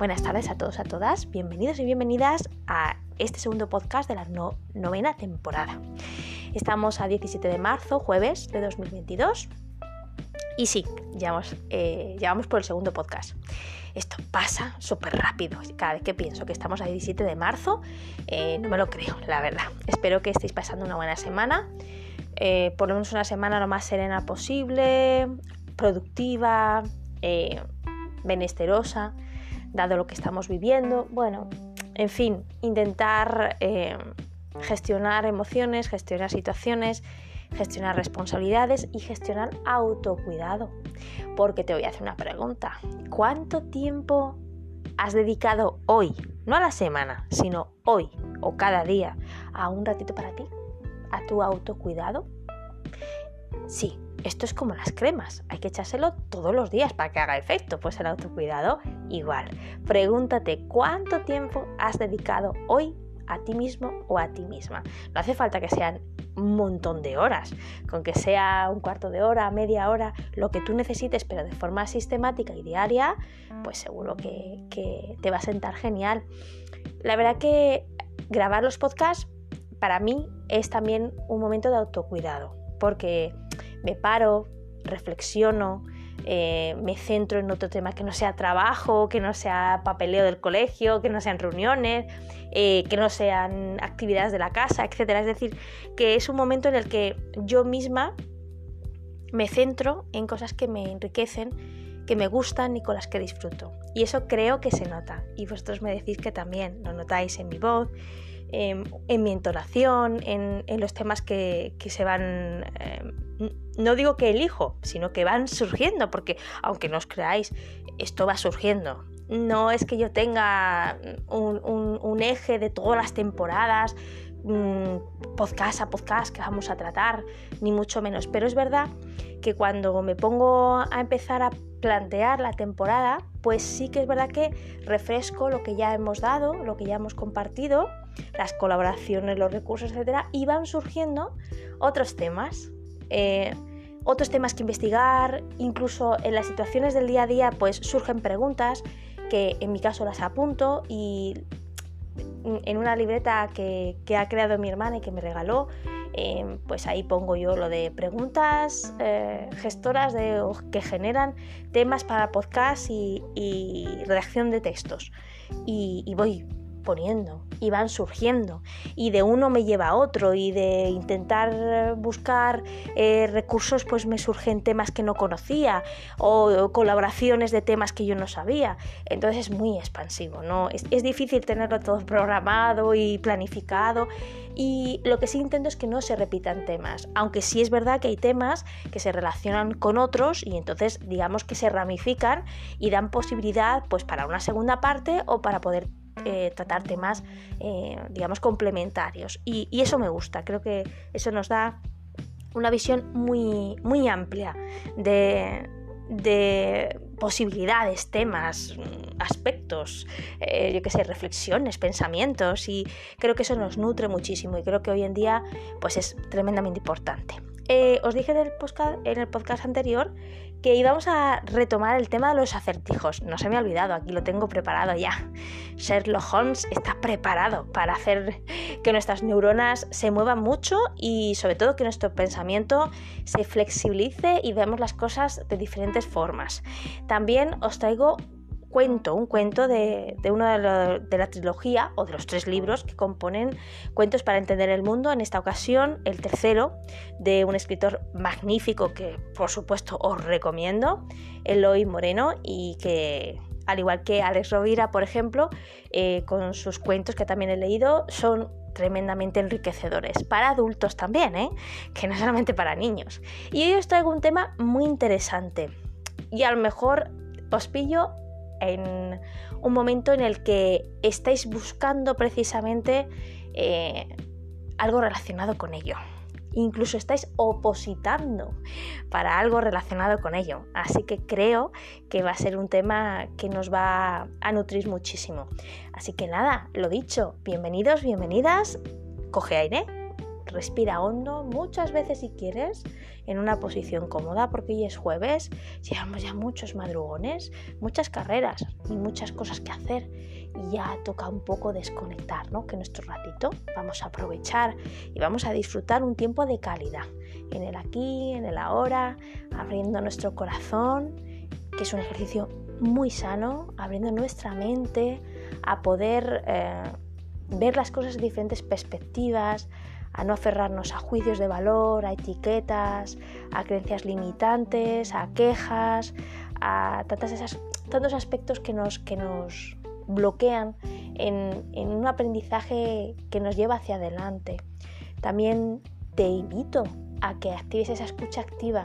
Buenas tardes a todos, a todas. Bienvenidos y bienvenidas a este segundo podcast de la novena temporada. Estamos a 17 de marzo, jueves de 2022. Y sí, ya vamos, eh, por el segundo podcast. Esto pasa súper rápido. Cada vez que pienso que estamos a 17 de marzo, eh, no me lo creo, la verdad. Espero que estéis pasando una buena semana. Eh, por lo menos una semana lo más serena posible, productiva, benesterosa dado lo que estamos viviendo. Bueno, en fin, intentar eh, gestionar emociones, gestionar situaciones, gestionar responsabilidades y gestionar autocuidado. Porque te voy a hacer una pregunta. ¿Cuánto tiempo has dedicado hoy, no a la semana, sino hoy o cada día, a un ratito para ti, a tu autocuidado? Sí, esto es como las cremas, hay que echárselo todos los días para que haga efecto. Pues el autocuidado igual. Pregúntate cuánto tiempo has dedicado hoy a ti mismo o a ti misma. No hace falta que sean un montón de horas, con que sea un cuarto de hora, media hora, lo que tú necesites, pero de forma sistemática y diaria, pues seguro que, que te va a sentar genial. La verdad que grabar los podcasts para mí es también un momento de autocuidado, porque me paro, reflexiono, eh, me centro en otro tema que no sea trabajo, que no sea papeleo del colegio, que no sean reuniones, eh, que no sean actividades de la casa, etc. Es decir, que es un momento en el que yo misma me centro en cosas que me enriquecen, que me gustan y con las que disfruto. Y eso creo que se nota. Y vosotros me decís que también lo notáis en mi voz, en, mi entonación, en, los temas que, se van... Em, no digo que elijo, sino que van surgiendo, porque aunque no os creáis, esto va surgiendo. No es que yo tenga un, eje de todas las temporadas, mm, podcast a podcast que vamos a tratar, ni mucho menos. Pero es verdad que cuando me pongo a empezar a plantear la temporada, pues sí que es verdad que refresco lo que ya hemos dado, lo que ya hemos compartido, las colaboraciones, los recursos, etcétera, y van surgiendo otros temas. Eh, otros temas que investigar, incluso en las situaciones del día a día pues surgen preguntas que en mi caso las apunto y en una libreta que, ha creado mi hermana y que me regaló, em, pues ahí pongo yo lo de preguntas eh, gestoras de, que generan temas para podcast y, redacción de textos. y voy poniendo y van surgiendo. Y de uno me lleva a otro y de intentar buscar eh, recursos pues me surgen temas que no conocía o, colaboraciones de temas que yo no sabía. Entonces es muy expansivo no es, es difícil tenerlo todo programado y planificado. Y lo que sí intento es que no se repitan temas aunque sí es verdad que hay temas que se relacionan con otros y entonces digamos que se ramifican y dan posibilidad pues para una segunda parte o para poder eh, tratar temas, eh, digamos, complementarios. Y, eso me gusta, creo que eso nos da una visión muy, muy amplia de, posibilidades, temas, aspectos, eh, yo qué sé, reflexiones, pensamientos y creo que eso nos nutre muchísimo y creo que hoy en día pues es tremendamente importante. Os dije en el podcast anterior que íbamos a retomar el tema de los acertijos. No se me ha olvidado, aquí lo tengo preparado ya. Sherlock Holmes está preparado para hacer que nuestras neuronas se muevan mucho y sobre todo que nuestro pensamiento se flexibilice y veamos las cosas de diferentes formas. También os traigo cuento, un cuento de, de uno de, la trilogía o de los tres libros que componen Cuentos para entender el mundo. En esta ocasión, el tercero de un escritor magnífico que, por supuesto, os recomiendo, Eloy Moreno, y que al igual que Alex Rovira, por ejemplo, eh, con sus cuentos que también he leído, son tremendamente enriquecedores, para adultos también, ¿eh? que no solamente para niños. Y hoy os traigo un tema muy interesante y a lo mejor os pillo en un momento en el que estáis buscando precisamente eh, algo relacionado con ello. Incluso estáis opositando para algo relacionado con ello. Así que creo que va a ser un tema que nos va a nutrir muchísimo. Así que nada, lo dicho, bienvenidos, bienvenidas. Coge aire respira hondo muchas veces si quieres en una posición cómoda porque hoy es jueves, llevamos ya muchos madrugones, muchas carreras y muchas cosas que hacer y ya toca un poco desconectar, ¿no? Que nuestro ratito vamos a aprovechar y vamos a disfrutar un tiempo de calidad en el aquí, en el ahora, abriendo nuestro corazón, que es un ejercicio muy sano, abriendo nuestra mente a poder eh, ver las cosas de diferentes perspectivas, a no aferrarnos a juicios de valor, a etiquetas, a creencias limitantes, a quejas, a tantas tantos aspectos que nos, que nos bloquean en, en un aprendizaje que nos lleva hacia adelante. También te invito a que actives esa escucha activa,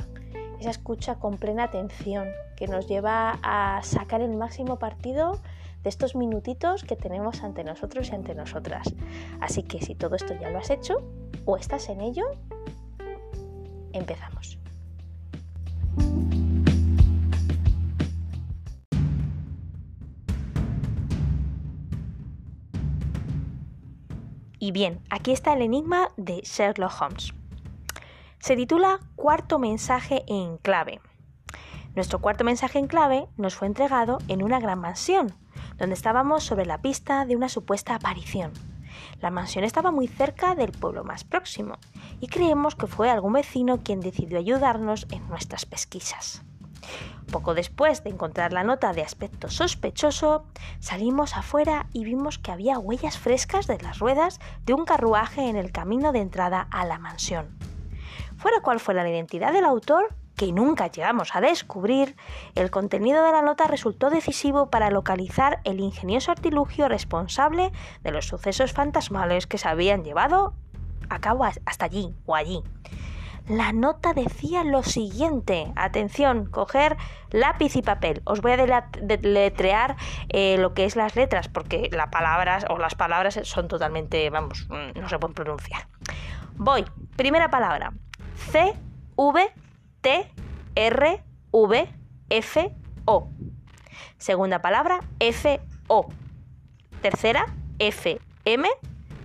esa escucha con plena atención, que nos lleva a sacar el máximo partido de estos minutitos que tenemos ante nosotros y ante nosotras. Así que si todo esto ya lo has hecho o estás en ello, empezamos. Y bien, aquí está el enigma de Sherlock Holmes. Se titula Cuarto mensaje en clave. Nuestro cuarto mensaje en clave nos fue entregado en una gran mansión, donde estábamos sobre la pista de una supuesta aparición. La mansión estaba muy cerca del pueblo más próximo y creemos que fue algún vecino quien decidió ayudarnos en nuestras pesquisas. Poco después de encontrar la nota de aspecto sospechoso, salimos afuera y vimos que había huellas frescas de las ruedas de un carruaje en el camino de entrada a la mansión. Fuera cual fuera la identidad del autor, que nunca llegamos a descubrir, el contenido de la nota resultó decisivo para localizar el ingenioso artilugio responsable de los sucesos fantasmales que se habían llevado a cabo hasta allí o allí. La nota decía lo siguiente. Atención, coger lápiz y papel. Os voy a deletrear eh, lo que es las letras porque las palabras o las palabras son totalmente, vamos, mm, no se pueden pronunciar. Voy. Primera palabra. C V T, R, V, F, O. Segunda palabra, F, O. Tercera, F, M.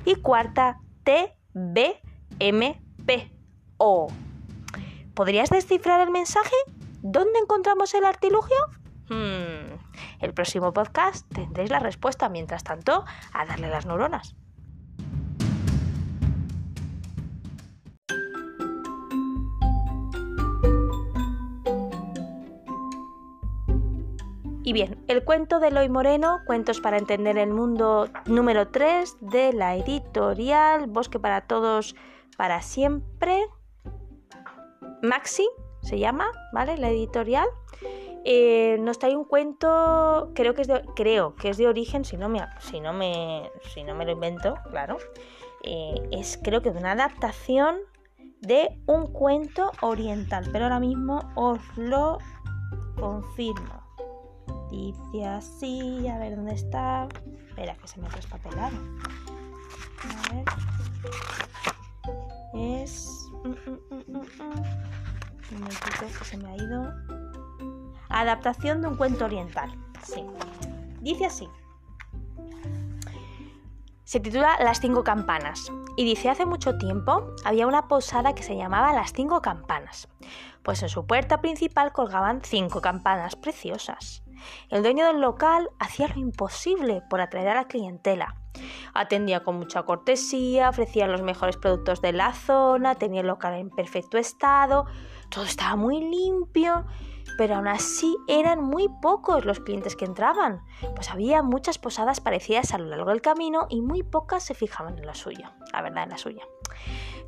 Y cuarta, T, B, M, P, O. ¿Podrías descifrar el mensaje? ¿Dónde encontramos el artilugio? Hmm, el próximo podcast tendréis la respuesta. Mientras tanto, a darle las neuronas. Y bien, el cuento de Eloy Moreno, Cuentos para entender el mundo número 3 de la editorial Bosque para Todos para Siempre. Maxi se llama, ¿vale? La editorial. Eh, nos trae un cuento, creo que es de, creo que es de origen, si no me, si no me, si no me lo invento, claro. Eh, es creo que de una adaptación de un cuento oriental, pero ahora mismo os lo confirmo. Dice así, a ver dónde está. Espera, que se me ha traspapelado. A ver. Es. Mm, mm, mm, que se me ha ido. Adaptación de un cuento oriental. Sí. Dice así. Se titula Las cinco campanas y dice hace mucho tiempo había una posada que se llamaba Las cinco campanas, pues en su puerta principal colgaban cinco campanas preciosas. El dueño del local hacía lo imposible por atraer a la clientela. Atendía con mucha cortesía, ofrecía los mejores productos de la zona, tenía el local en perfecto estado, todo estaba muy limpio, pero aún así eran muy pocos los clientes que entraban, pues había muchas posadas parecidas a lo largo del camino y muy pocas se fijaban en la suya, la verdad en la suya.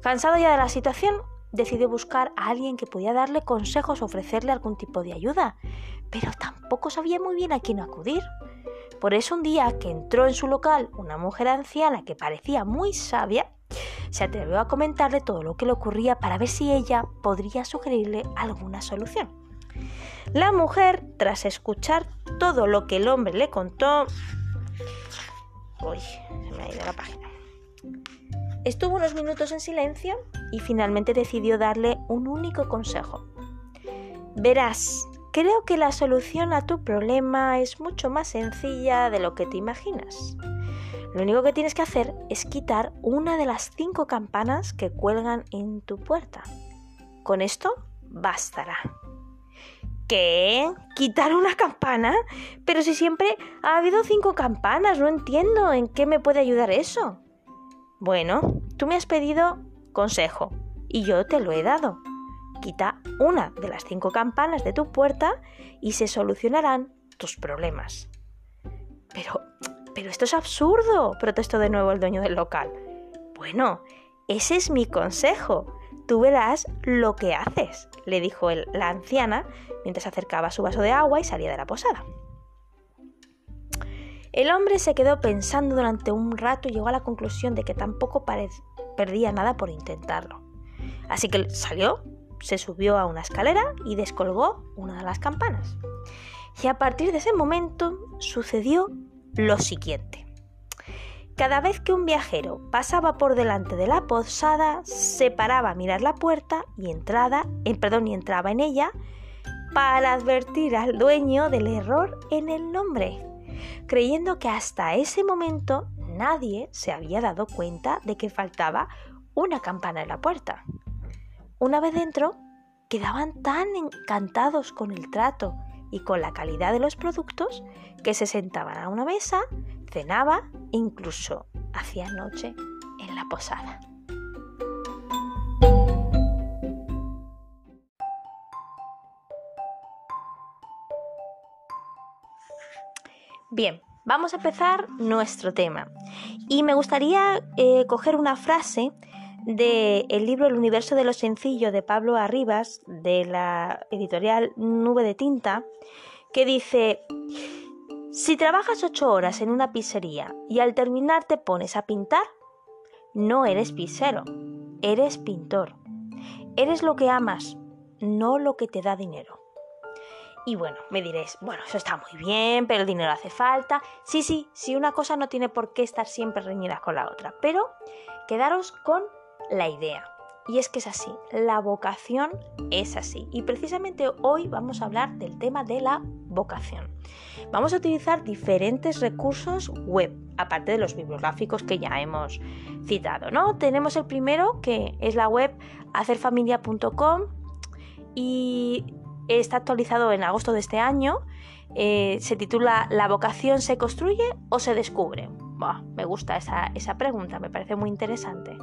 Cansado ya de la situación, decidió buscar a alguien que pudiera darle consejos o ofrecerle algún tipo de ayuda, pero tampoco sabía muy bien a quién acudir. Por eso un día que entró en su local una mujer anciana que parecía muy sabia, se atrevió a comentarle todo lo que le ocurría para ver si ella podría sugerirle alguna solución. La mujer, tras escuchar todo lo que el hombre le contó... Uy, se me ha ido la página. Estuvo unos minutos en silencio y finalmente decidió darle un único consejo. Verás, creo que la solución a tu problema es mucho más sencilla de lo que te imaginas. Lo único que tienes que hacer es quitar una de las cinco campanas que cuelgan en tu puerta. Con esto bastará. ¿Qué? ¿Quitar una campana? Pero si siempre ha habido cinco campanas, no entiendo en qué me puede ayudar eso. Bueno, tú me has pedido consejo y yo te lo he dado. Quita una de las cinco campanas de tu puerta y se solucionarán tus problemas. Pero, pero esto es absurdo, protestó de nuevo el dueño del local. Bueno, ese es mi consejo. Tú verás lo que haces, le dijo la anciana mientras acercaba su vaso de agua y salía de la posada. El hombre se quedó pensando durante un rato y llegó a la conclusión de que tampoco perdía nada por intentarlo. Así que salió, se subió a una escalera y descolgó una de las campanas. Y a partir de ese momento sucedió lo siguiente. Cada vez que un viajero pasaba por delante de la posada, se paraba a mirar la puerta y, entrada, en, perdón, y entraba en ella para advertir al dueño del error en el nombre creyendo que hasta ese momento nadie se había dado cuenta de que faltaba una campana en la puerta. Una vez dentro, quedaban tan encantados con el trato y con la calidad de los productos que se sentaban a una mesa, cenaba incluso hacía noche en la posada. Bien, vamos a empezar nuestro tema. Y me gustaría eh, coger una frase del libro El universo de lo sencillo de Pablo Arribas, de la editorial Nube de Tinta, que dice, si trabajas ocho horas en una pizzería y al terminar te pones a pintar, no eres pizzero, eres pintor. Eres lo que amas, no lo que te da dinero. Y bueno, me diréis, bueno, eso está muy bien, pero el dinero hace falta. Sí, sí, sí, una cosa no tiene por qué estar siempre reñida con la otra, pero quedaros con la idea. Y es que es así, la vocación es así. Y precisamente hoy vamos a hablar del tema de la vocación. Vamos a utilizar diferentes recursos web, aparte de los bibliográficos que ya hemos citado, ¿no? Tenemos el primero que es la web hacerfamilia.com y está actualizado en agosto de este año. Eh, se titula ¿La vocación se construye o se descubre? me gusta esa, pregunta, me parece muy interesante.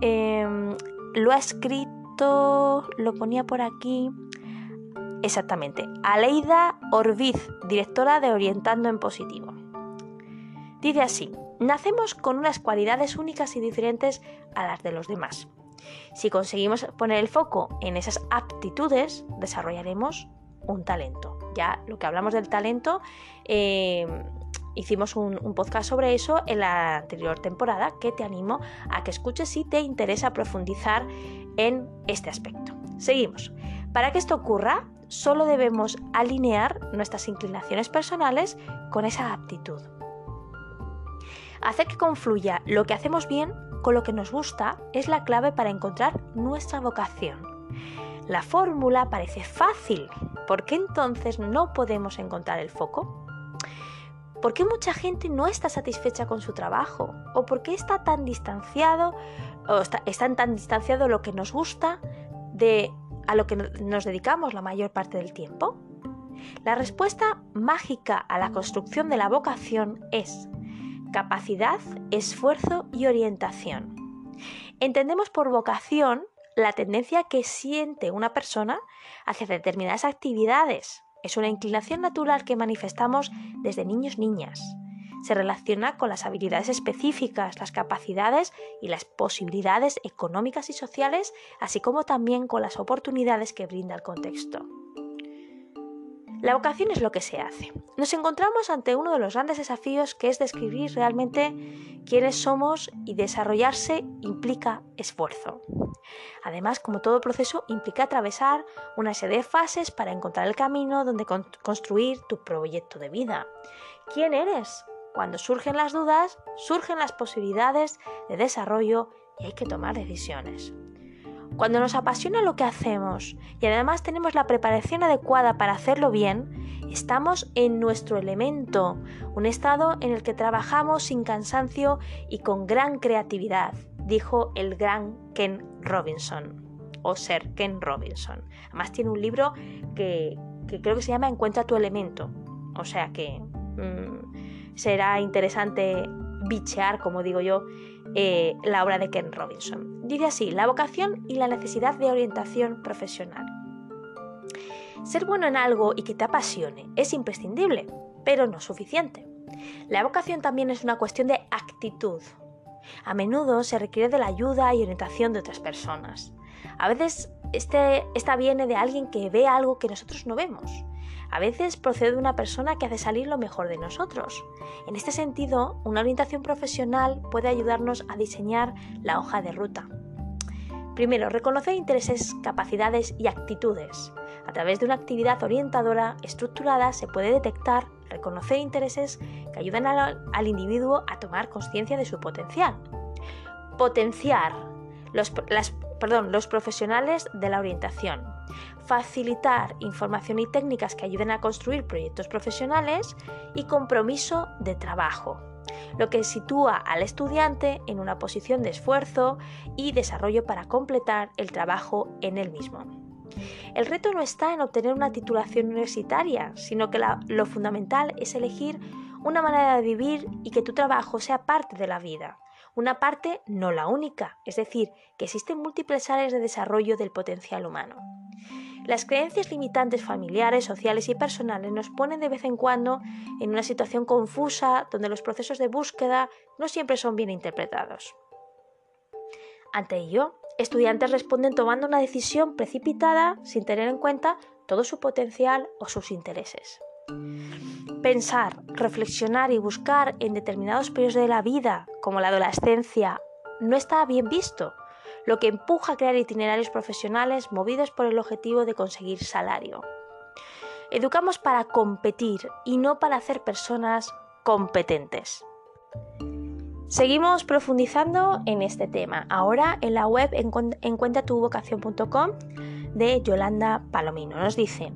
Em, lo ha escrito, lo ponía por aquí. Exactamente, Aleida Orbiz, directora de Orientando en Positivo. Dice así, nacemos con unas cualidades únicas y diferentes a las de los demás. Si conseguimos poner el foco en esas aptitudes, desarrollaremos un talento. Ya lo que hablamos del talento, eh, hicimos un, un, podcast sobre eso en la anterior temporada que te animo a que escuches si te interesa profundizar en este aspecto. Seguimos. Para que esto ocurra, solo debemos alinear nuestras inclinaciones personales con esa aptitud. Hacer que confluya lo que hacemos bien con lo que nos gusta es la clave para encontrar nuestra vocación. La fórmula parece fácil, ¿por qué entonces no podemos encontrar el foco? ¿Por qué mucha gente no está satisfecha con su trabajo? ¿O por qué está tan distanciado o está, tan distanciado lo que nos gusta de a lo que nos dedicamos la mayor parte del tiempo? La respuesta mágica a la construcción de la vocación es capacidad, esfuerzo y orientación. Entendemos por vocación la tendencia que siente una persona hacia determinadas actividades. Es una inclinación natural que manifestamos desde niños niñas. Se relaciona con las habilidades específicas, las capacidades y las posibilidades económicas y sociales, así como también con las oportunidades que brinda el contexto. La vocación es lo que se hace. Nos encontramos ante uno de los grandes desafíos que es describir realmente quiénes somos y desarrollarse implica esfuerzo. Además, como todo proceso, implica atravesar una serie de fases para encontrar el camino donde construir tu proyecto de vida. ¿Quién eres? Cuando surgen las dudas, surgen las posibilidades de desarrollo y hay que tomar decisiones. Cuando nos apasiona lo que hacemos y además tenemos la preparación adecuada para hacerlo bien, Estamos en nuestro elemento, un estado en el que trabajamos sin cansancio y con gran creatividad, dijo el gran Ken Robinson o ser Ken Robinson. Además tiene un libro que, creo que se llama Encuentra tu elemento. O sea que mm, será interesante bichear, como digo yo, eh, la obra de Ken Robinson. Dice así, la vocación y la necesidad de orientación profesional. Ser bueno en algo y que te apasione es imprescindible, pero no suficiente. La vocación también es una cuestión de actitud. A menudo se requiere de la ayuda y orientación de otras personas. A veces este, esta viene de alguien que ve algo que nosotros no vemos. A veces procede de una persona que hace salir lo mejor de nosotros. En este sentido, una orientación profesional puede ayudarnos a diseñar la hoja de ruta. Primero, reconocer intereses, capacidades y actitudes. A través de una actividad orientadora estructurada se puede detectar, reconocer intereses que ayudan al, individuo a tomar conciencia de su potencial. Potenciar los, profesionales de la orientación. Facilitar información y técnicas que ayuden a construir proyectos profesionales y compromiso de trabajo lo que sitúa al estudiante en una posición de esfuerzo y desarrollo para completar el trabajo en el mismo. El reto no está en obtener una titulación universitaria, sino que lo fundamental es elegir una manera de vivir y que tu trabajo sea parte de la vida, una parte no la única, es decir, que existen múltiples áreas de desarrollo del potencial humano. Las creencias limitantes familiares, sociales y personales nos ponen de vez en cuando en una situación confusa donde los procesos de búsqueda no siempre son bien interpretados. Ante ello, estudiantes responden tomando una decisión precipitada sin tener en cuenta todo su potencial o sus intereses. Pensar, reflexionar y buscar en determinados periodos de la vida, como la adolescencia, no está bien visto lo que empuja a crear itinerarios profesionales movidos por el objetivo de conseguir salario. Educamos para competir y no para hacer personas competentes. Seguimos profundizando en este tema, ahora en la web encuentratuvocación.com de Yolanda Palomino. Nos dice,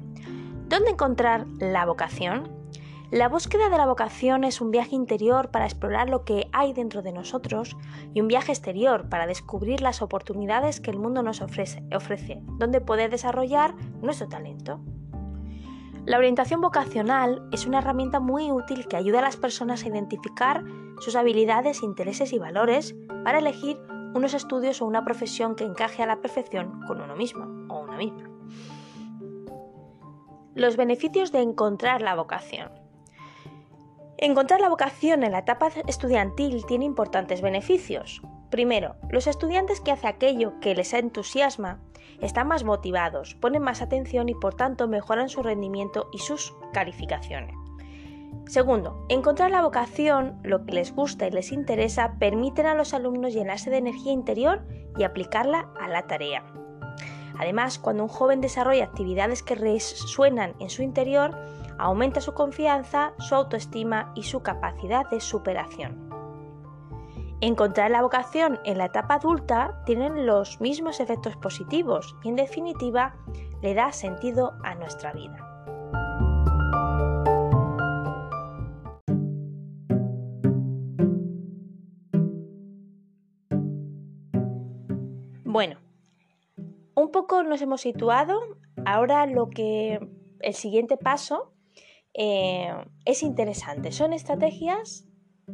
¿dónde encontrar la vocación? La búsqueda de la vocación es un viaje interior para explorar lo que hay dentro de nosotros y un viaje exterior para descubrir las oportunidades que el mundo nos ofrece, donde poder desarrollar nuestro talento. La orientación vocacional es una herramienta muy útil que ayuda a las personas a identificar sus habilidades, intereses y valores para elegir unos estudios o una profesión que encaje a la perfección con uno mismo o una misma. Los beneficios de encontrar la vocación. Encontrar la vocación en la etapa estudiantil tiene importantes beneficios. Primero, los estudiantes que hacen aquello que les entusiasma están más motivados, ponen más atención y por tanto mejoran su rendimiento y sus calificaciones. Segundo, encontrar la vocación, lo que les gusta y les interesa, permiten a los alumnos llenarse de energía interior y aplicarla a la tarea. Además, cuando un joven desarrolla actividades que resuenan en su interior, aumenta su confianza, su autoestima y su capacidad de superación. Encontrar la vocación en la etapa adulta tiene los mismos efectos positivos y en definitiva le da sentido a nuestra vida. Bueno, un poco nos hemos situado, ahora lo que el siguiente paso eh, es interesante. Son estrategias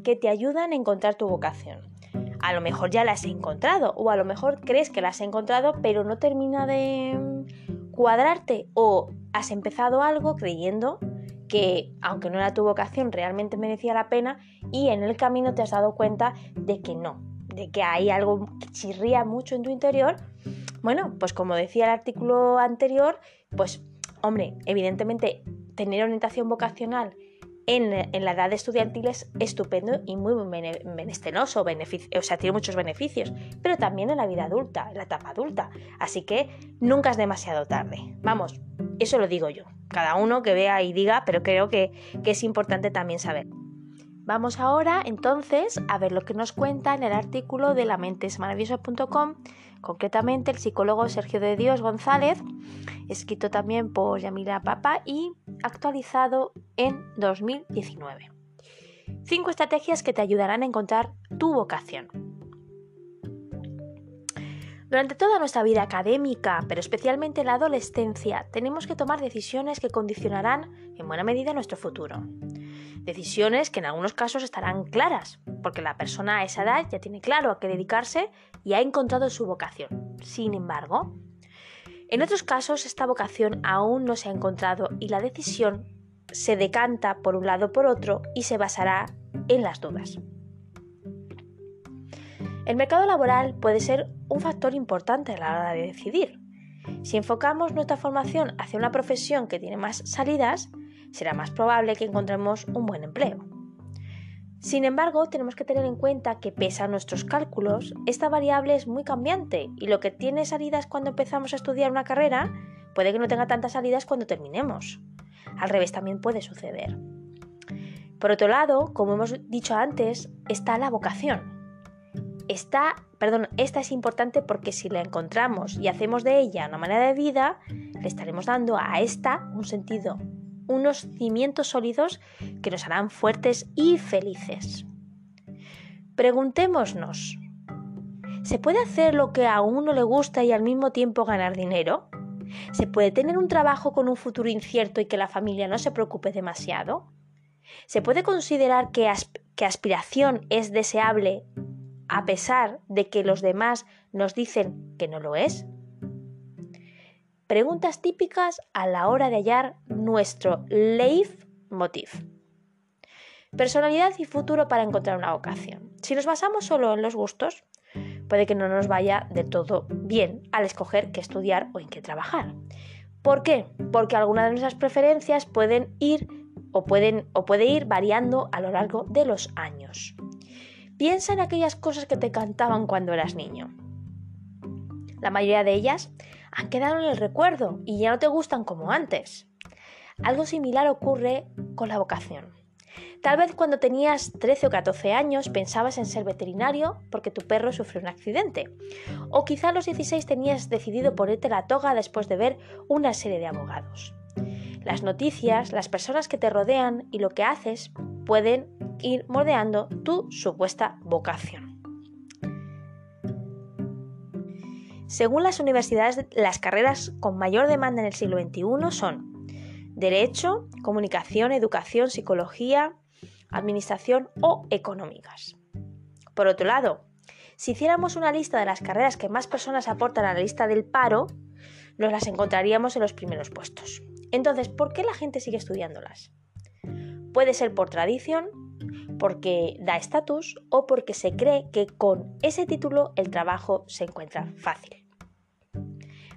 que te ayudan a encontrar tu vocación. A lo mejor ya las he encontrado o a lo mejor crees que las he encontrado pero no termina de cuadrarte o has empezado algo creyendo que aunque no era tu vocación realmente merecía la pena y en el camino te has dado cuenta de que no, de que hay algo que chirría mucho en tu interior. Bueno, pues como decía el artículo anterior, pues hombre, evidentemente tener orientación vocacional en, la edad estudiantil es estupendo y muy menestenoso, o sea, tiene muchos beneficios, pero también en la vida adulta, en la etapa adulta. Así que nunca es demasiado tarde. Vamos, eso lo digo yo. Cada uno que vea y diga, pero creo que, que es importante también saber. Vamos ahora entonces a ver lo que nos cuenta en el artículo de la lamentesmaravillosa.com, concretamente el psicólogo Sergio de Dios González, escrito también por Yamila Papa y actualizado en 2019. Cinco estrategias que te ayudarán a encontrar tu vocación. Durante toda nuestra vida académica, pero especialmente en la adolescencia, tenemos que tomar decisiones que condicionarán en buena medida nuestro futuro. Decisiones que en algunos casos estarán claras, porque la persona a esa edad ya tiene claro a qué dedicarse y ha encontrado su vocación. Sin embargo, en otros casos esta vocación aún no se ha encontrado y la decisión se decanta por un lado o por otro y se basará en las dudas. El mercado laboral puede ser un factor importante a la hora de decidir. Si enfocamos nuestra formación hacia una profesión que tiene más salidas, será más probable que encontremos un buen empleo. Sin embargo, tenemos que tener en cuenta que pese a nuestros cálculos, esta variable es muy cambiante y lo que tiene salidas cuando empezamos a estudiar una carrera puede que no tenga tantas salidas cuando terminemos. Al revés también puede suceder. Por otro lado, como hemos dicho antes, está la vocación. Está, perdón, esta es importante porque si la encontramos y hacemos de ella una manera de vida, le estaremos dando a esta un sentido unos cimientos sólidos que nos harán fuertes y felices. Preguntémonos, ¿se puede hacer lo que a uno le gusta y al mismo tiempo ganar dinero? ¿Se puede tener un trabajo con un futuro incierto y que la familia no se preocupe demasiado? ¿Se puede considerar que, que aspiración es deseable a pesar de que los demás nos dicen que no lo es? Preguntas típicas a la hora de hallar nuestro leitmotiv. Personalidad y futuro para encontrar una vocación. Si nos basamos solo en los gustos, puede que no nos vaya de todo bien al escoger qué estudiar o en qué trabajar. ¿Por qué? Porque algunas de nuestras preferencias pueden ir o, pueden, o puede ir variando a lo largo de los años. Piensa en aquellas cosas que te cantaban cuando eras niño. La mayoría de ellas han quedado en el recuerdo y ya no te gustan como antes. Algo similar ocurre con la vocación. Tal vez cuando tenías 13 o 14 años pensabas en ser veterinario porque tu perro sufrió un accidente. O quizá a los 16 tenías decidido ponerte la toga después de ver una serie de abogados. Las noticias, las personas que te rodean y lo que haces pueden ir moldeando tu supuesta vocación. Según las universidades, las carreras con mayor demanda en el siglo XXI son Derecho, Comunicación, Educación, Psicología, Administración o Económicas. Por otro lado, si hiciéramos una lista de las carreras que más personas aportan a la lista del paro, nos las encontraríamos en los primeros puestos. Entonces, ¿por qué la gente sigue estudiándolas? Puede ser por tradición, porque da estatus o porque se cree que con ese título el trabajo se encuentra fácil.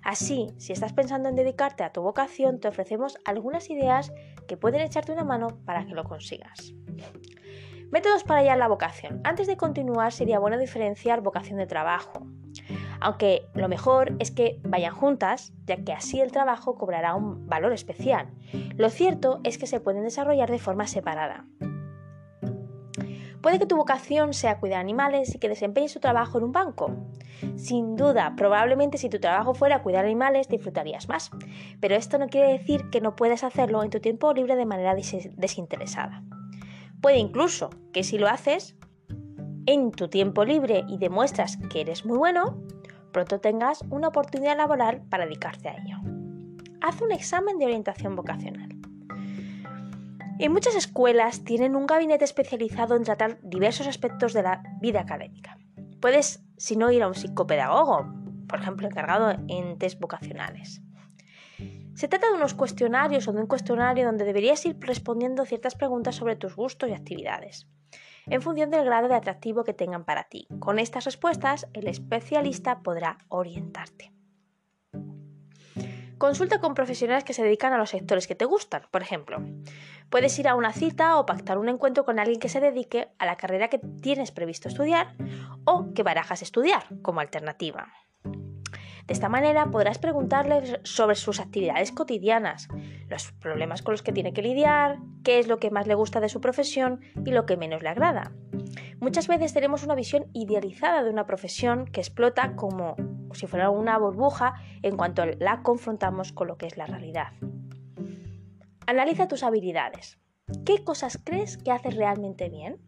Así, si estás pensando en dedicarte a tu vocación, te ofrecemos algunas ideas que pueden echarte una mano para que lo consigas. Métodos para hallar la vocación. Antes de continuar, sería bueno diferenciar vocación de trabajo. Aunque lo mejor es que vayan juntas, ya que así el trabajo cobrará un valor especial. Lo cierto es que se pueden desarrollar de forma separada. Puede que tu vocación sea cuidar animales y que desempeñes tu trabajo en un banco. Sin duda, probablemente si tu trabajo fuera cuidar animales disfrutarías más, pero esto no quiere decir que no puedas hacerlo en tu tiempo libre de manera desinteresada. Puede incluso que si lo haces en tu tiempo libre y demuestras que eres muy bueno, pronto tengas una oportunidad laboral para dedicarte a ello. Haz un examen de orientación vocacional. En muchas escuelas tienen un gabinete especializado en tratar diversos aspectos de la vida académica. Puedes, si no, ir a un psicopedagogo, por ejemplo, encargado en test vocacionales. Se trata de unos cuestionarios o de un cuestionario donde deberías ir respondiendo ciertas preguntas sobre tus gustos y actividades, en función del grado de atractivo que tengan para ti. Con estas respuestas, el especialista podrá orientarte. Consulta con profesionales que se dedican a los sectores que te gustan. Por ejemplo, puedes ir a una cita o pactar un encuentro con alguien que se dedique a la carrera que tienes previsto estudiar o que barajas estudiar como alternativa. De esta manera podrás preguntarles sobre sus actividades cotidianas, los problemas con los que tiene que lidiar, qué es lo que más le gusta de su profesión y lo que menos le agrada. Muchas veces tenemos una visión idealizada de una profesión que explota como si fuera una burbuja en cuanto la confrontamos con lo que es la realidad. Analiza tus habilidades. ¿Qué cosas crees que haces realmente bien?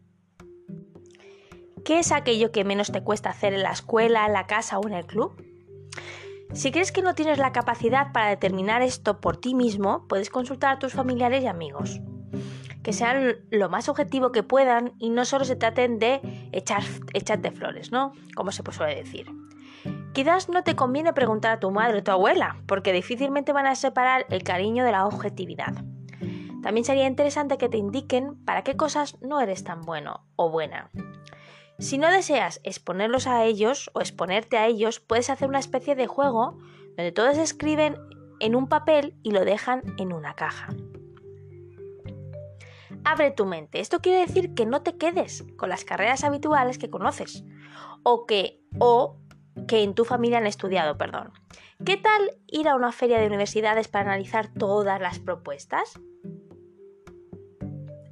¿Qué es aquello que menos te cuesta hacer en la escuela, en la casa o en el club? Si crees que no tienes la capacidad para determinar esto por ti mismo, puedes consultar a tus familiares y amigos. Que sean lo más objetivo que puedan y no solo se traten de echar, echarte flores, ¿no? Como se suele decir. Quizás no te conviene preguntar a tu madre o tu abuela, porque difícilmente van a separar el cariño de la objetividad. También sería interesante que te indiquen para qué cosas no eres tan bueno o buena. Si no deseas exponerlos a ellos o exponerte a ellos, puedes hacer una especie de juego donde todos escriben en un papel y lo dejan en una caja. Abre tu mente. Esto quiere decir que no te quedes con las carreras habituales que conoces o que o que en tu familia han estudiado, perdón. ¿Qué tal ir a una feria de universidades para analizar todas las propuestas?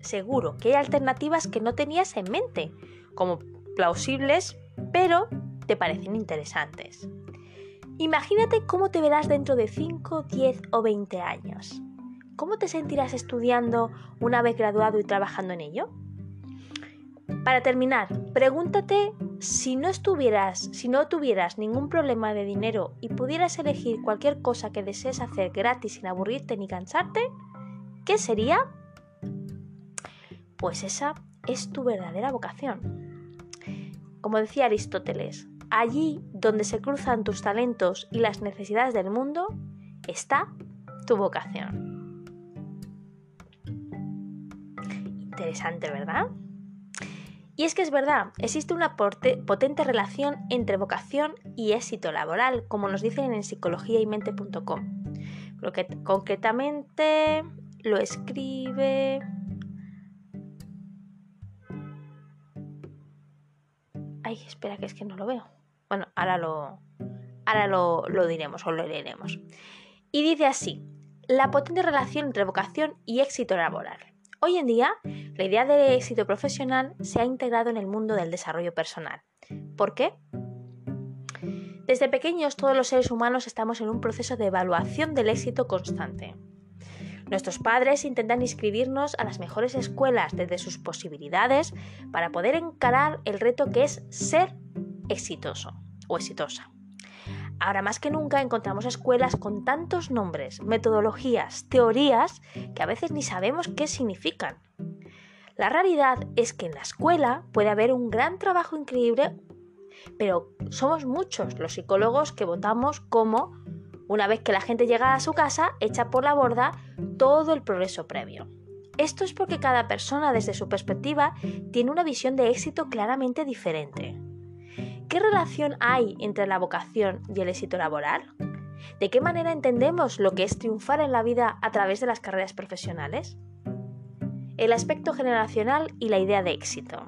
Seguro que hay alternativas que no tenías en mente, como plausibles, pero te parecen interesantes. Imagínate cómo te verás dentro de 5, 10 o 20 años. ¿Cómo te sentirás estudiando una vez graduado y trabajando en ello? Para terminar, pregúntate si no estuvieras, si no tuvieras ningún problema de dinero y pudieras elegir cualquier cosa que desees hacer gratis sin aburrirte ni cansarte, ¿qué sería? Pues esa es tu verdadera vocación. Como decía Aristóteles, allí donde se cruzan tus talentos y las necesidades del mundo, está tu vocación. Interesante, ¿verdad? Y es que es verdad, existe una potente relación entre vocación y éxito laboral, como nos dicen en psicologiaymente.com. Concretamente lo escribe Ay, espera, que es que no lo veo. Bueno, ahora lo, ahora lo, lo diremos o lo leeremos. Y dice así, la potente relación entre vocación y éxito laboral. Hoy en día, la idea de éxito profesional se ha integrado en el mundo del desarrollo personal. ¿Por qué? Desde pequeños todos los seres humanos estamos en un proceso de evaluación del éxito constante. Nuestros padres intentan inscribirnos a las mejores escuelas desde sus posibilidades para poder encarar el reto que es ser exitoso o exitosa. Ahora más que nunca encontramos escuelas con tantos nombres, metodologías, teorías que a veces ni sabemos qué significan. La realidad es que en la escuela puede haber un gran trabajo increíble, pero somos muchos los psicólogos que votamos como una vez que la gente llega a su casa, echa por la borda todo el progreso previo. Esto es porque cada persona desde su perspectiva tiene una visión de éxito claramente diferente. ¿Qué relación hay entre la vocación y el éxito laboral? ¿De qué manera entendemos lo que es triunfar en la vida a través de las carreras profesionales? El aspecto generacional y la idea de éxito.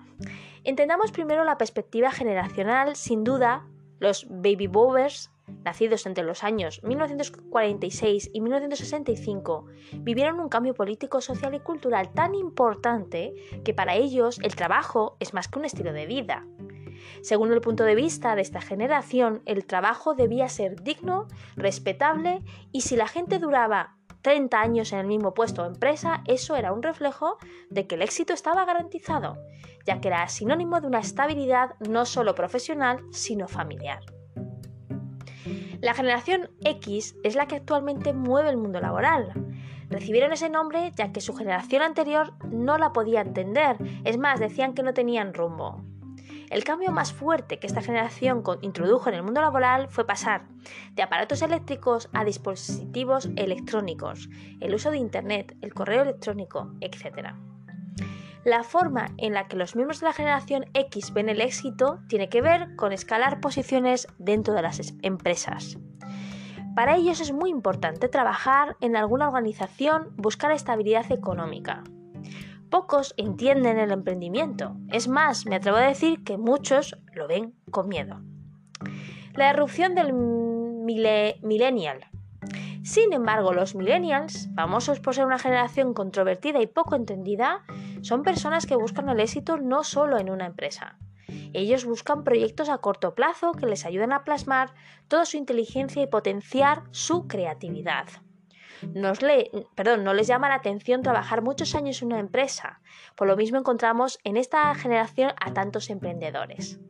Entendamos primero la perspectiva generacional, sin duda, los baby boomers nacidos entre los años 1946 y 1965, vivieron un cambio político, social y cultural tan importante que para ellos el trabajo es más que un estilo de vida. Según el punto de vista de esta generación, el trabajo debía ser digno, respetable y si la gente duraba 30 años en el mismo puesto o empresa, eso era un reflejo de que el éxito estaba garantizado, ya que era sinónimo de una estabilidad no solo profesional, sino familiar. La generación X es la que actualmente mueve el mundo laboral. Recibieron ese nombre ya que su generación anterior no la podía entender, es más, decían que no tenían rumbo. El cambio más fuerte que esta generación introdujo en el mundo laboral fue pasar de aparatos eléctricos a dispositivos electrónicos, el uso de Internet, el correo electrónico, etc. La forma en la que los miembros de la generación X ven el éxito tiene que ver con escalar posiciones dentro de las empresas. Para ellos es muy importante trabajar en alguna organización, buscar estabilidad económica. Pocos entienden el emprendimiento, es más, me atrevo a decir que muchos lo ven con miedo. La erupción del millennial Sin embargo, los millennials, famosos por ser una generación controvertida y poco entendida, son personas que buscan el éxito no solo en una empresa. Ellos buscan proyectos a corto plazo que les ayuden a plasmar toda su inteligencia y potenciar su creatividad. Perdón, no les llama la atención trabajar muchos años en una empresa. Por lo mismo encontramos en esta generación a tantos emprendedores.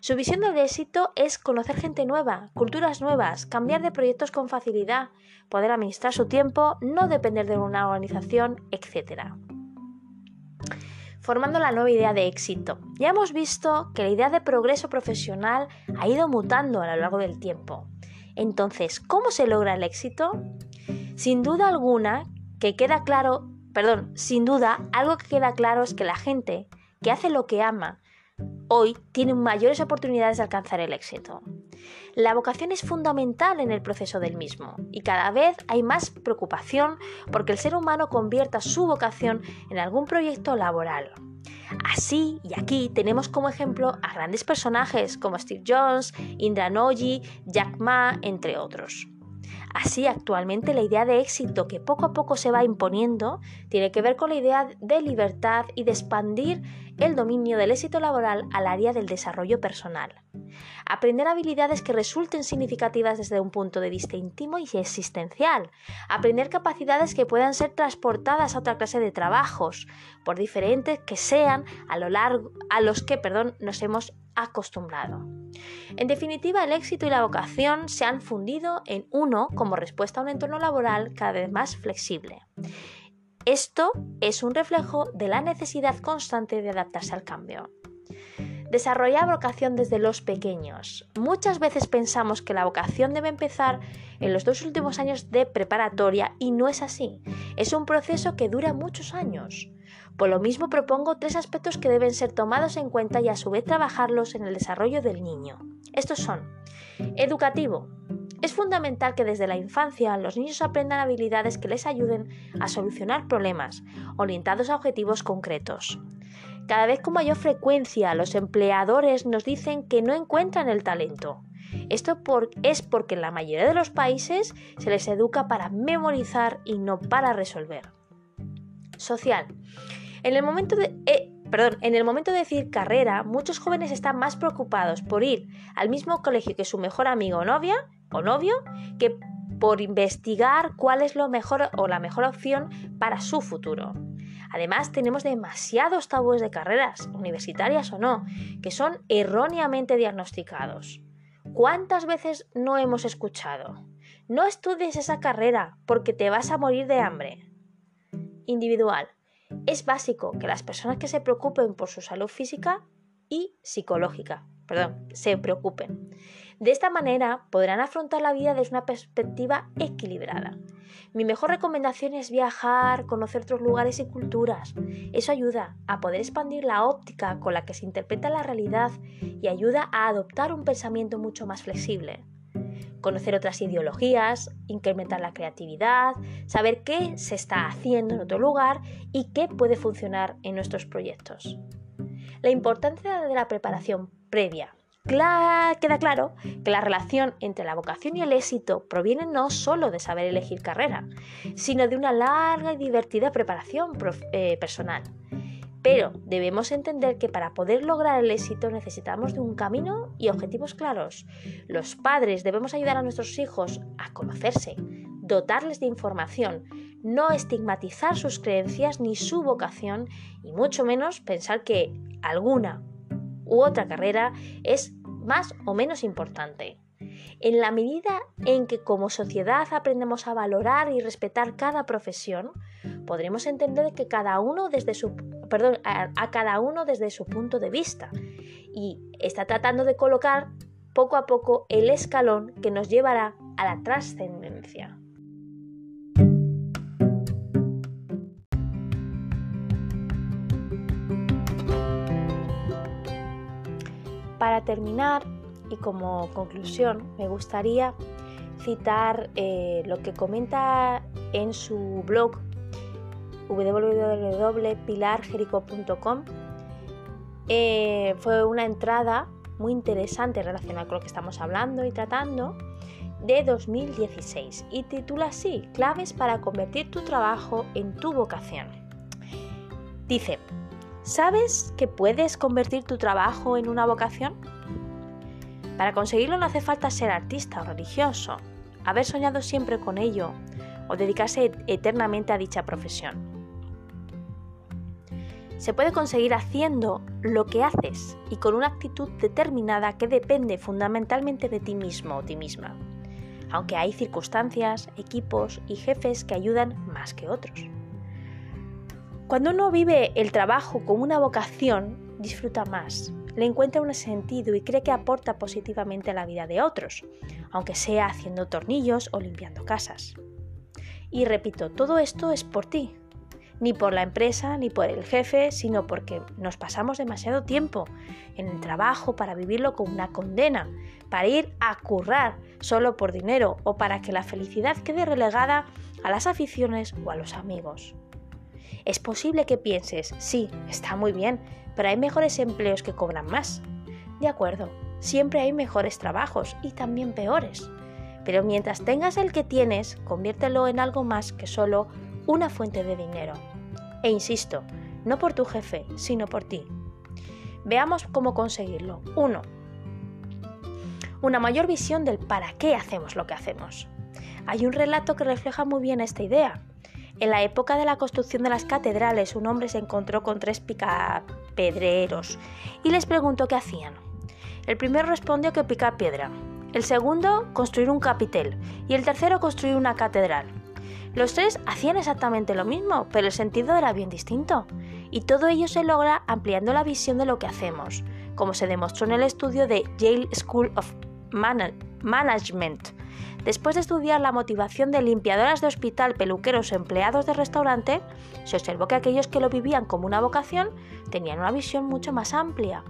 Su visión del éxito es conocer gente nueva, culturas nuevas, cambiar de proyectos con facilidad, poder administrar su tiempo, no depender de una organización, etc. Formando la nueva idea de éxito. Ya hemos visto que la idea de progreso profesional ha ido mutando a lo largo del tiempo. Entonces, ¿cómo se logra el éxito? Sin duda alguna, que queda claro, perdón, sin duda, algo que queda claro es que la gente que hace lo que ama hoy tienen mayores oportunidades de alcanzar el éxito. La vocación es fundamental en el proceso del mismo y cada vez hay más preocupación porque el ser humano convierta su vocación en algún proyecto laboral. Así y aquí tenemos como ejemplo a grandes personajes como Steve Jobs, Indra Nooyi, Jack Ma, entre otros. Así, actualmente la idea de éxito que poco a poco se va imponiendo tiene que ver con la idea de libertad y de expandir el dominio del éxito laboral al área del desarrollo personal. Aprender habilidades que resulten significativas desde un punto de vista íntimo y existencial. Aprender capacidades que puedan ser transportadas a otra clase de trabajos, por diferentes que sean a, lo largo, a los que perdón, nos hemos acostumbrado. En definitiva, el éxito y la vocación se han fundido en uno como respuesta a un entorno laboral cada vez más flexible. Esto es un reflejo de la necesidad constante de adaptarse al cambio. Desarrollar vocación desde los pequeños. Muchas veces pensamos que la vocación debe empezar en los dos últimos años de preparatoria y no es así. Es un proceso que dura muchos años. Por lo mismo propongo tres aspectos que deben ser tomados en cuenta y a su vez trabajarlos en el desarrollo del niño. Estos son educativo, es fundamental que desde la infancia los niños aprendan habilidades que les ayuden a solucionar problemas, orientados a objetivos concretos. Cada vez con mayor frecuencia los empleadores nos dicen que no encuentran el talento. Esto es porque en la mayoría de los países se les educa para memorizar y no para resolver. Social. En el momento de, eh, perdón, en el momento de decir carrera, muchos jóvenes están más preocupados por ir al mismo colegio que su mejor amigo o novia o novio que por investigar cuál es lo mejor o la mejor opción para su futuro. Además, tenemos demasiados tabúes de carreras, universitarias o no, que son erróneamente diagnosticados. ¿Cuántas veces no hemos escuchado? No estudies esa carrera porque te vas a morir de hambre. Individual. Es básico que las personas que se preocupen por su salud física y psicológica, perdón, se preocupen. De esta manera podrán afrontar la vida desde una perspectiva equilibrada. Mi mejor recomendación es viajar, conocer otros lugares y culturas. Eso ayuda a poder expandir la óptica con la que se interpreta la realidad y ayuda a adoptar un pensamiento mucho más flexible. Conocer otras ideologías, incrementar la creatividad, saber qué se está haciendo en otro lugar y qué puede funcionar en nuestros proyectos. La importancia de la preparación previa queda claro que la relación entre la vocación y el éxito proviene no solo de saber elegir carrera, sino de una larga y divertida preparación eh, personal. Pero debemos entender que para poder lograr el éxito necesitamos de un camino y objetivos claros. Los padres debemos ayudar a nuestros hijos a conocerse, dotarles de información, no estigmatizar sus creencias ni su vocación y mucho menos pensar que alguna u otra carrera es más o menos importante. En la medida en que como sociedad aprendemos a valorar y respetar cada profesión, podremos entender que cada uno desde su perdón, a, a cada uno desde su punto de vista y está tratando de colocar poco a poco el escalón que nos llevará a la trascendencia. Para terminar y como conclusión, me gustaría citar eh, lo que comenta en su blog www.pilarjerico.com. Eh, fue una entrada muy interesante relacionada con lo que estamos hablando y tratando, de 2016 y titula así, claves para convertir tu trabajo en tu vocación. Dice, ¿sabes que puedes convertir tu trabajo en una vocación? Para conseguirlo no hace falta ser artista o religioso, haber soñado siempre con ello o dedicarse eternamente a dicha profesión. Se puede conseguir haciendo lo que haces y con una actitud determinada que depende fundamentalmente de ti mismo o ti misma, aunque hay circunstancias, equipos y jefes que ayudan más que otros. Cuando uno vive el trabajo como una vocación, disfruta más, le encuentra un sentido y cree que aporta positivamente a la vida de otros, aunque sea haciendo tornillos o limpiando casas. Y repito, todo esto es por ti, ni por la empresa ni por el jefe, sino porque nos pasamos demasiado tiempo en el trabajo para vivirlo como una condena, para ir a currar solo por dinero o para que la felicidad quede relegada a las aficiones o a los amigos. Es posible que pienses, sí, está muy bien, pero hay mejores empleos que cobran más. De acuerdo, siempre hay mejores trabajos y también peores. Pero mientras tengas el que tienes, conviértelo en algo más que solo una fuente de dinero. E insisto, no por tu jefe, sino por ti. Veamos cómo conseguirlo. 1. Una mayor visión del para qué hacemos lo que hacemos. Hay un relato que refleja muy bien esta idea. En la época de la construcción de las catedrales, un hombre se encontró con tres picapedreros y les preguntó qué hacían. El primero respondió que picar piedra, el segundo construir un capitel y el tercero construir una catedral. Los tres hacían exactamente lo mismo, pero el sentido era bien distinto. Y todo ello se logra ampliando la visión de lo que hacemos, como se demostró en el estudio de Yale School of Management. Después de estudiar la motivación de limpiadoras de hospital, peluqueros o empleados de restaurante, se observó que aquellos que lo vivían como una vocación tenían una visión mucho más amplia.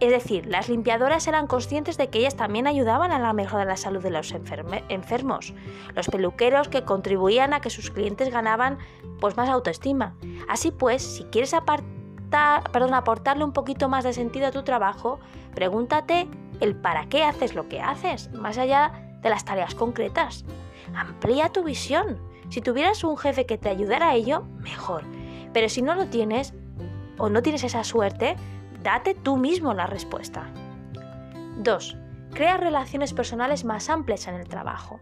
Es decir, las limpiadoras eran conscientes de que ellas también ayudaban a la mejora de la salud de los enfermos, los peluqueros que contribuían a que sus clientes ganaban pues, más autoestima. Así pues, si quieres aportarle un poquito más de sentido a tu trabajo, pregúntate el para qué haces lo que haces, más allá de las tareas concretas. Amplía tu visión. Si tuvieras un jefe que te ayudara a ello, mejor. Pero si no lo tienes, o no tienes esa suerte, Date tú mismo la respuesta. 2. Crea relaciones personales más amplias en el trabajo.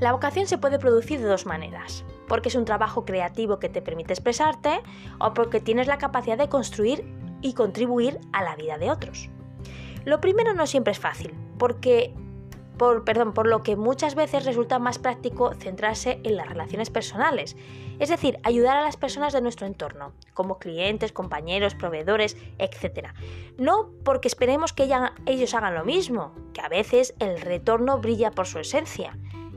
La vocación se puede producir de dos maneras, porque es un trabajo creativo que te permite expresarte o porque tienes la capacidad de construir y contribuir a la vida de otros. Lo primero no siempre es fácil, porque por, perdón, por lo que muchas veces resulta más práctico centrarse en las relaciones personales, es decir, ayudar a las personas de nuestro entorno, como clientes, compañeros, proveedores, etc. No porque esperemos que ellos hagan lo mismo, que a veces el retorno brilla por su esencia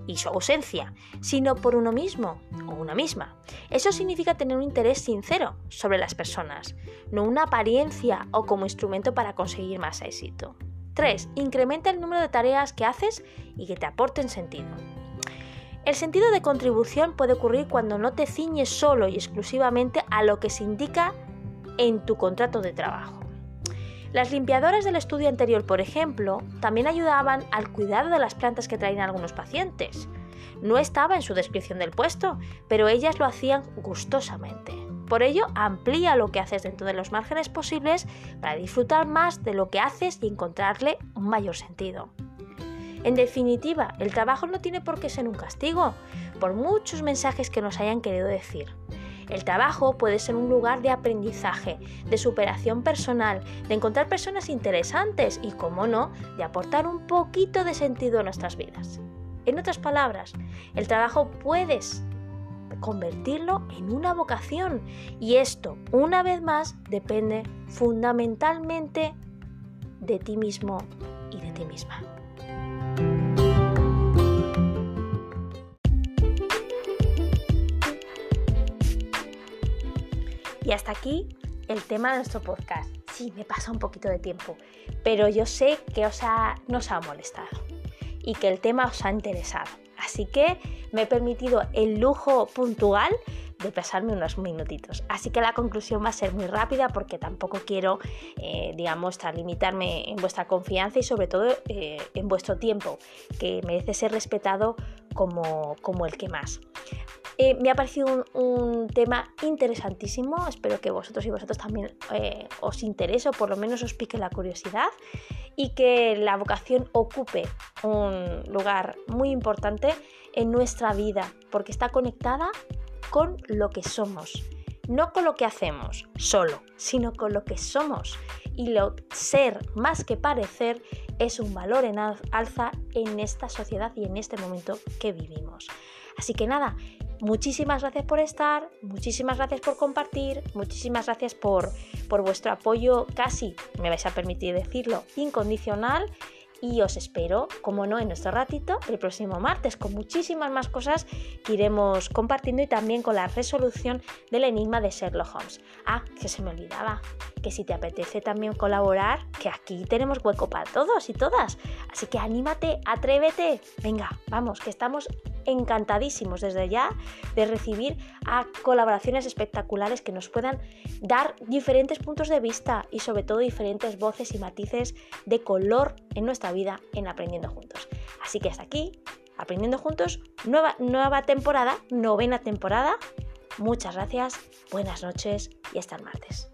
y su ausencia, sino por uno mismo o una misma. Eso significa tener un interés sincero sobre las personas, no una apariencia o como instrumento para conseguir más éxito. 3. Incrementa el número de tareas que haces y que te aporten sentido. El sentido de contribución puede ocurrir cuando no te ciñes solo y exclusivamente a lo que se indica en tu contrato de trabajo. Las limpiadoras del estudio anterior, por ejemplo, también ayudaban al cuidado de las plantas que traían algunos pacientes. No estaba en su descripción del puesto, pero ellas lo hacían gustosamente. Por ello, amplía lo que haces dentro de los márgenes posibles para disfrutar más de lo que haces y encontrarle un mayor sentido. En definitiva, el trabajo no tiene por qué ser un castigo, por muchos mensajes que nos hayan querido decir. El trabajo puede ser un lugar de aprendizaje, de superación personal, de encontrar personas interesantes y, como no, de aportar un poquito de sentido a nuestras vidas. En otras palabras, el trabajo puedes convertirlo en una vocación. Y esto, una vez más, depende fundamentalmente de ti mismo y de ti misma. Y hasta aquí el tema de nuestro podcast. Sí, me pasa un poquito de tiempo, pero yo sé que os ha, nos ha molestado y que el tema os ha interesado. Así que me he permitido el lujo puntual de pasarme unos minutitos. Así que la conclusión va a ser muy rápida porque tampoco quiero, eh, digamos, limitarme en vuestra confianza y sobre todo eh, en vuestro tiempo, que merece ser respetado como, como el que más. Eh, me ha parecido un, tema interesantísimo, espero que vosotros y vosotros también eh, os interese o por lo menos os pique la curiosidad y que la vocación ocupe un lugar muy importante en nuestra vida porque está conectada con lo que somos, no con lo que hacemos solo, sino con lo que somos. Y lo ser más que parecer es un valor en alza en esta sociedad y en este momento que vivimos. Así que nada, Muchísimas gracias por estar, muchísimas gracias por compartir, muchísimas gracias por, por vuestro apoyo casi, me vais a permitir decirlo, incondicional y os espero, como no, en nuestro ratito el próximo martes con muchísimas más cosas que iremos compartiendo y también con la resolución del enigma de Sherlock Holmes. Ah, que se me olvidaba, que si te apetece también colaborar, que aquí tenemos hueco para todos y todas. Así que anímate, atrévete. Venga, vamos, que estamos encantadísimos desde ya de recibir a colaboraciones espectaculares que nos puedan dar diferentes puntos de vista y sobre todo diferentes voces y matices de color en nuestra vida en Aprendiendo Juntos. Así que hasta aquí, Aprendiendo Juntos, nueva, nueva temporada, novena temporada. Muchas gracias, buenas noches y hasta el martes.